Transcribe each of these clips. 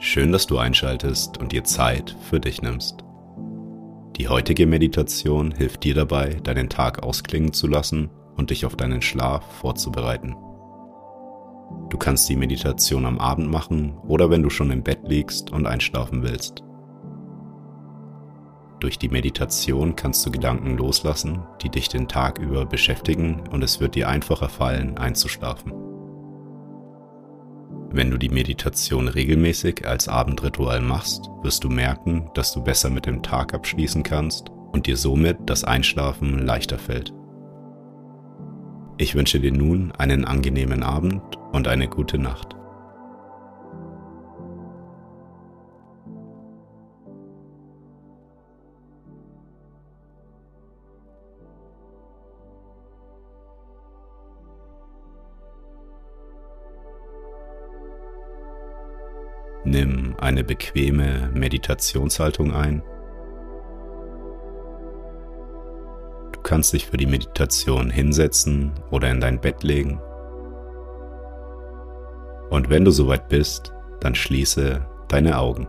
Schön, dass du einschaltest und dir Zeit für dich nimmst. Die heutige Meditation hilft dir dabei, deinen Tag ausklingen zu lassen und dich auf deinen Schlaf vorzubereiten. Du kannst die Meditation am Abend machen oder wenn du schon im Bett liegst und einschlafen willst. Durch die Meditation kannst du Gedanken loslassen, die dich den Tag über beschäftigen und es wird dir einfacher fallen, einzuschlafen. Wenn du die Meditation regelmäßig als Abendritual machst, wirst du merken, dass du besser mit dem Tag abschließen kannst und dir somit das Einschlafen leichter fällt. Ich wünsche dir nun einen angenehmen Abend und eine gute Nacht. Eine bequeme Meditationshaltung ein. Du kannst dich für die Meditation hinsetzen oder in dein Bett legen. Und wenn du soweit bist, dann schließe deine Augen.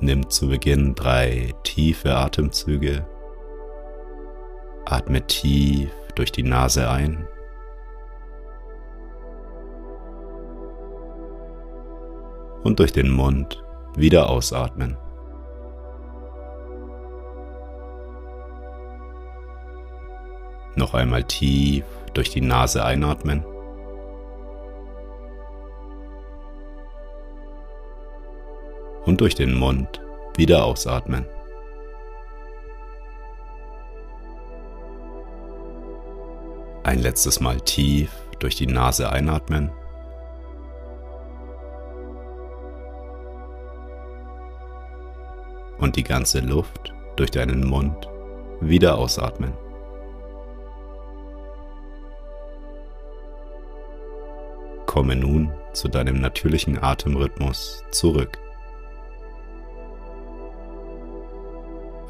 Nimm zu Beginn drei tiefe Atemzüge. Atme tief durch die Nase ein und durch den Mund wieder ausatmen. Noch einmal tief durch die Nase einatmen. Und durch den Mund wieder ausatmen. Ein letztes Mal tief durch die Nase einatmen. Und die ganze Luft durch deinen Mund wieder ausatmen. Komme nun zu deinem natürlichen Atemrhythmus zurück.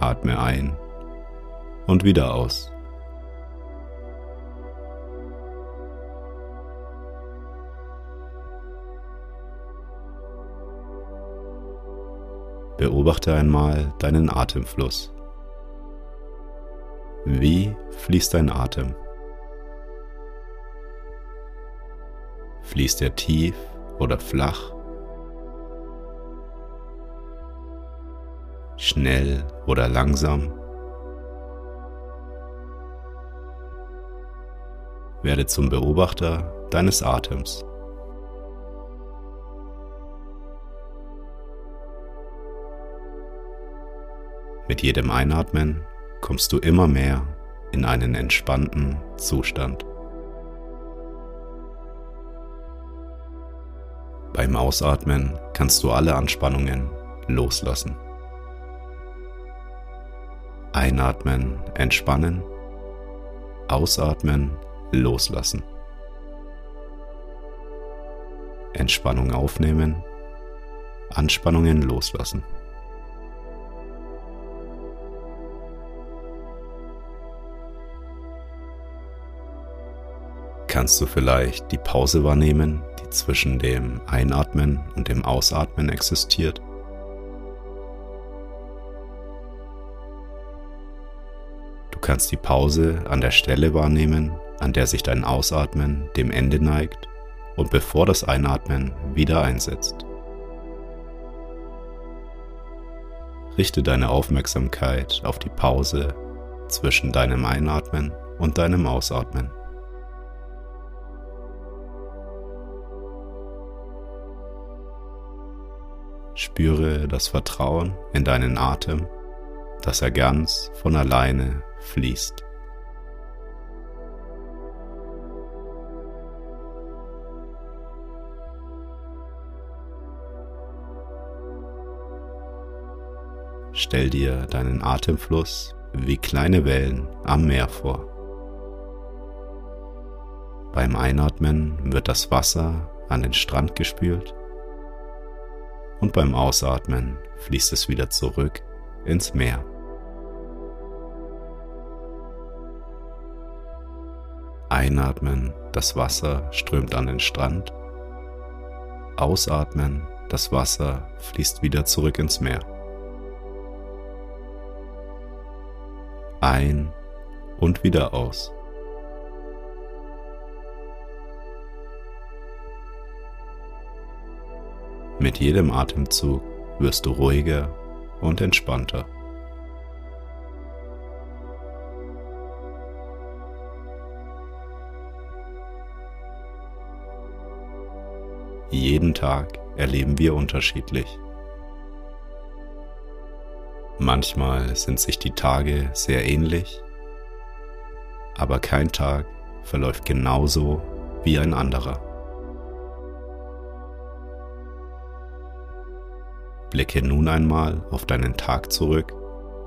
Atme ein und wieder aus. Beobachte einmal deinen Atemfluss. Wie fließt dein Atem? Fließt er tief oder flach? Schnell oder langsam? Werde zum Beobachter deines Atems. Mit jedem Einatmen kommst du immer mehr in einen entspannten Zustand. Beim Ausatmen kannst du alle Anspannungen loslassen. Einatmen, entspannen. Ausatmen, loslassen. Entspannung aufnehmen. Anspannungen loslassen. Kannst du vielleicht die Pause wahrnehmen, die zwischen dem Einatmen und dem Ausatmen existiert. Du kannst die Pause an der Stelle wahrnehmen, an der sich dein Ausatmen dem Ende neigt und bevor das Einatmen wieder einsetzt. Richte deine Aufmerksamkeit auf die Pause zwischen deinem Einatmen und deinem Ausatmen. Spüre das Vertrauen in deinen Atem, dass er ganz von alleine fließt. stell dir deinen Atemfluss wie kleine Wellen am Meer vor. Beim Einatmen wird das Wasser an den Strand gespült und beim Ausatmen fließt es wieder zurück ins Meer. Einatmen, das Wasser strömt an den Strand. Ausatmen, das Wasser fließt wieder zurück ins Meer. Ein und wieder aus. Mit jedem Atemzug wirst du ruhiger und entspannter. Jeden Tag erleben wir unterschiedlich. Manchmal sind sich die Tage sehr ähnlich, aber kein Tag verläuft genauso wie ein anderer. Blicke nun einmal auf deinen Tag zurück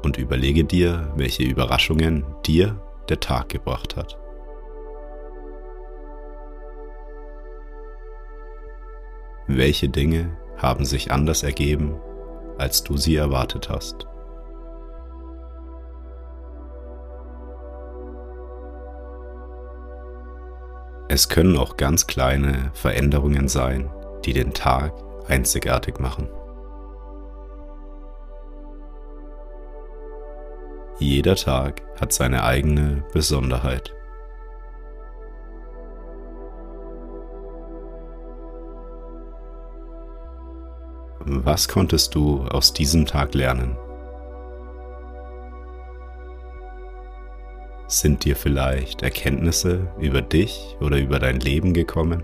und überlege dir, welche Überraschungen dir der Tag gebracht hat. Welche Dinge haben sich anders ergeben, als du sie erwartet hast? Es können auch ganz kleine Veränderungen sein, die den Tag einzigartig machen. Jeder Tag hat seine eigene Besonderheit. Was konntest du aus diesem Tag lernen? Sind dir vielleicht Erkenntnisse über dich oder über dein Leben gekommen?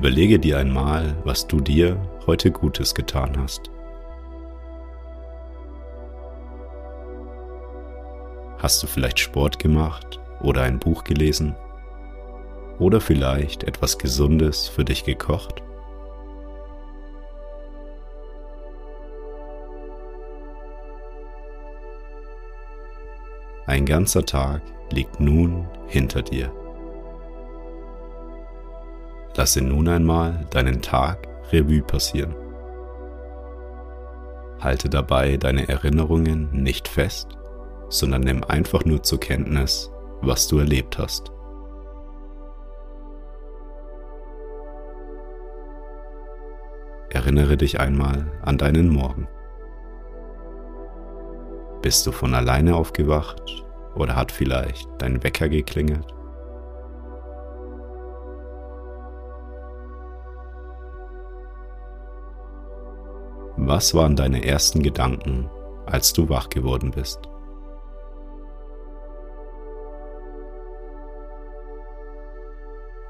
Überlege dir einmal, was du dir heute Gutes getan hast. Hast du vielleicht Sport gemacht oder ein Buch gelesen? Oder vielleicht etwas Gesundes für dich gekocht? Ein ganzer Tag liegt nun hinter dir. Lasse nun einmal deinen Tag Revue passieren. Halte dabei deine Erinnerungen nicht fest, sondern nimm einfach nur zur Kenntnis, was du erlebt hast. Erinnere dich einmal an deinen Morgen. Bist du von alleine aufgewacht oder hat vielleicht dein Wecker geklingelt? Was waren deine ersten Gedanken, als du wach geworden bist?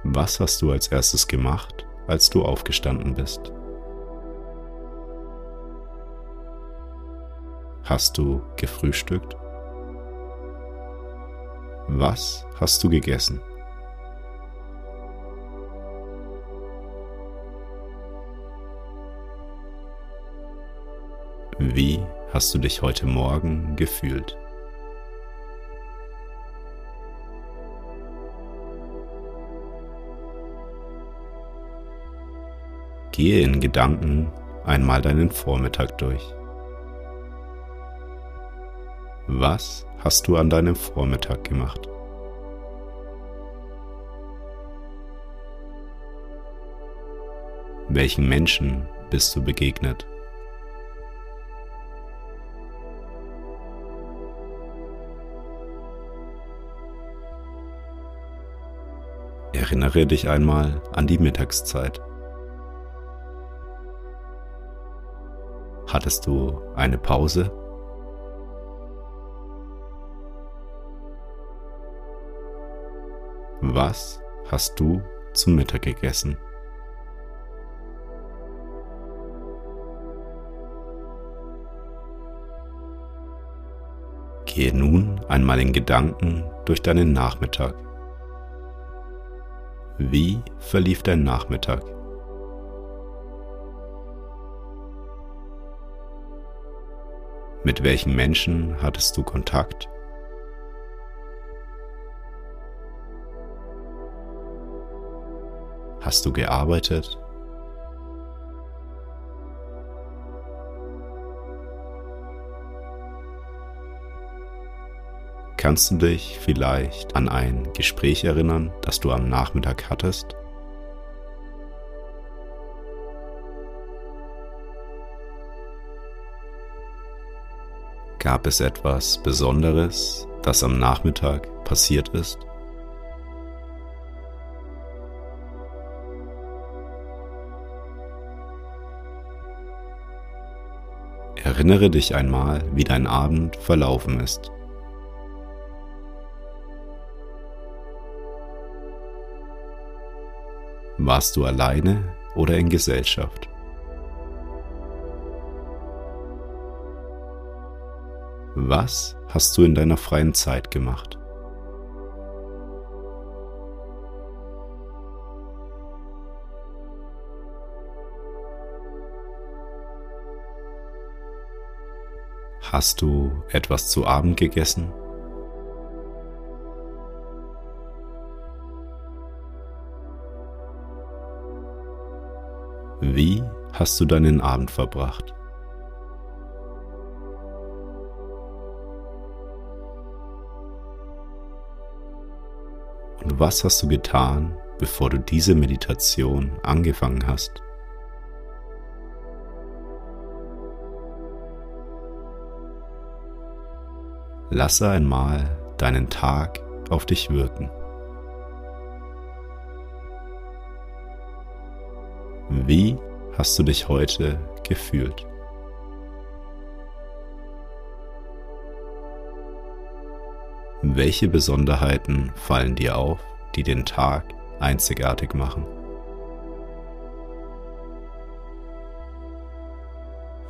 Was hast du als erstes gemacht, als du aufgestanden bist? Hast du gefrühstückt? Was hast du gegessen? Wie hast du dich heute Morgen gefühlt? Gehe in Gedanken einmal deinen Vormittag durch. Was hast du an deinem Vormittag gemacht? Welchen Menschen bist du begegnet? Erinnere dich einmal an die Mittagszeit. Hattest du eine Pause? Was hast du zum Mittag gegessen? Gehe nun einmal in Gedanken durch deinen Nachmittag. Wie verlief dein Nachmittag? Mit welchen Menschen hattest du Kontakt? Hast du gearbeitet? Kannst du dich vielleicht an ein Gespräch erinnern, das du am Nachmittag hattest? Gab es etwas Besonderes, das am Nachmittag passiert ist? Erinnere dich einmal, wie dein Abend verlaufen ist. Warst du alleine oder in Gesellschaft? Was hast du in deiner freien Zeit gemacht? Hast du etwas zu Abend gegessen? Wie hast du deinen Abend verbracht? Und was hast du getan, bevor du diese Meditation angefangen hast? Lasse einmal deinen Tag auf dich wirken. Wie hast du dich heute gefühlt? Welche Besonderheiten fallen dir auf, die den Tag einzigartig machen?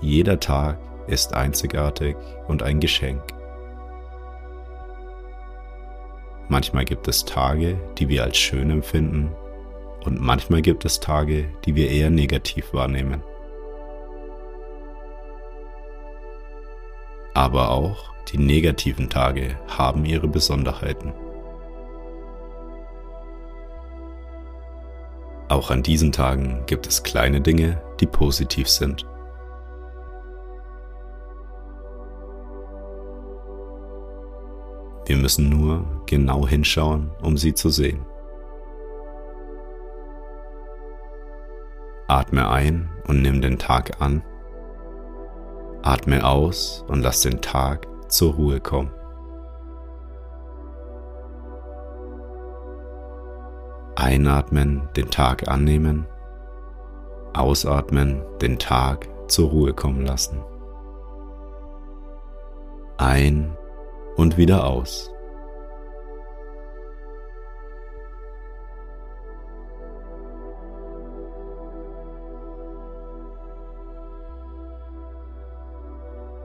Jeder Tag ist einzigartig und ein Geschenk. Manchmal gibt es Tage, die wir als schön empfinden und manchmal gibt es Tage, die wir eher negativ wahrnehmen. Aber auch die negativen Tage haben ihre Besonderheiten. Auch an diesen Tagen gibt es kleine Dinge, die positiv sind. Wir müssen nur genau hinschauen, um sie zu sehen. Atme ein und nimm den Tag an. Atme aus und lass den Tag zur Ruhe kommen. Einatmen, den Tag annehmen. Ausatmen, den Tag zur Ruhe kommen lassen. Ein und wieder aus.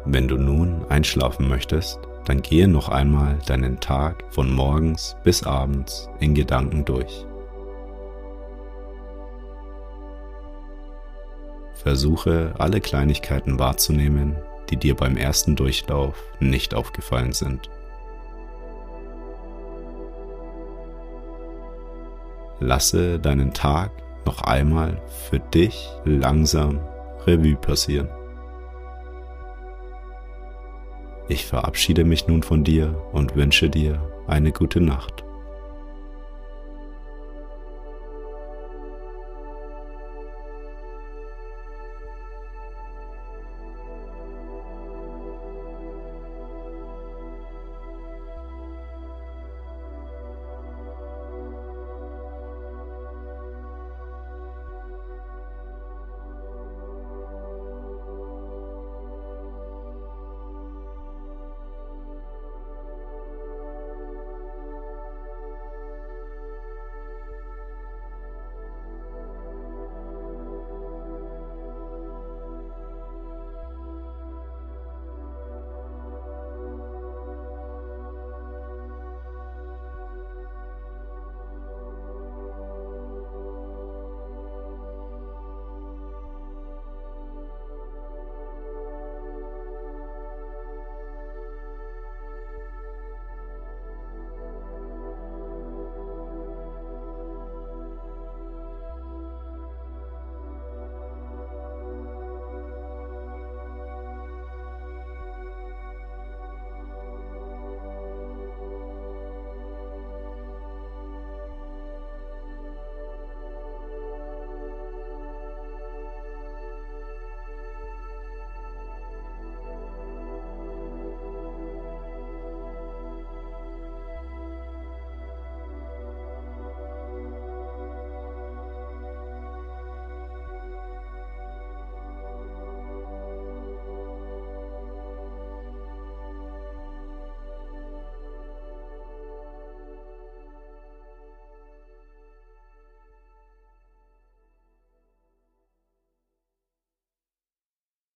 Wenn du nun einschlafen möchtest, dann gehe noch einmal deinen Tag von morgens bis abends in Gedanken durch. Versuche alle Kleinigkeiten wahrzunehmen, die dir beim ersten Durchlauf nicht aufgefallen sind. Lasse deinen Tag noch einmal für dich langsam Revue passieren. Ich verabschiede mich nun von dir und wünsche dir eine gute Nacht.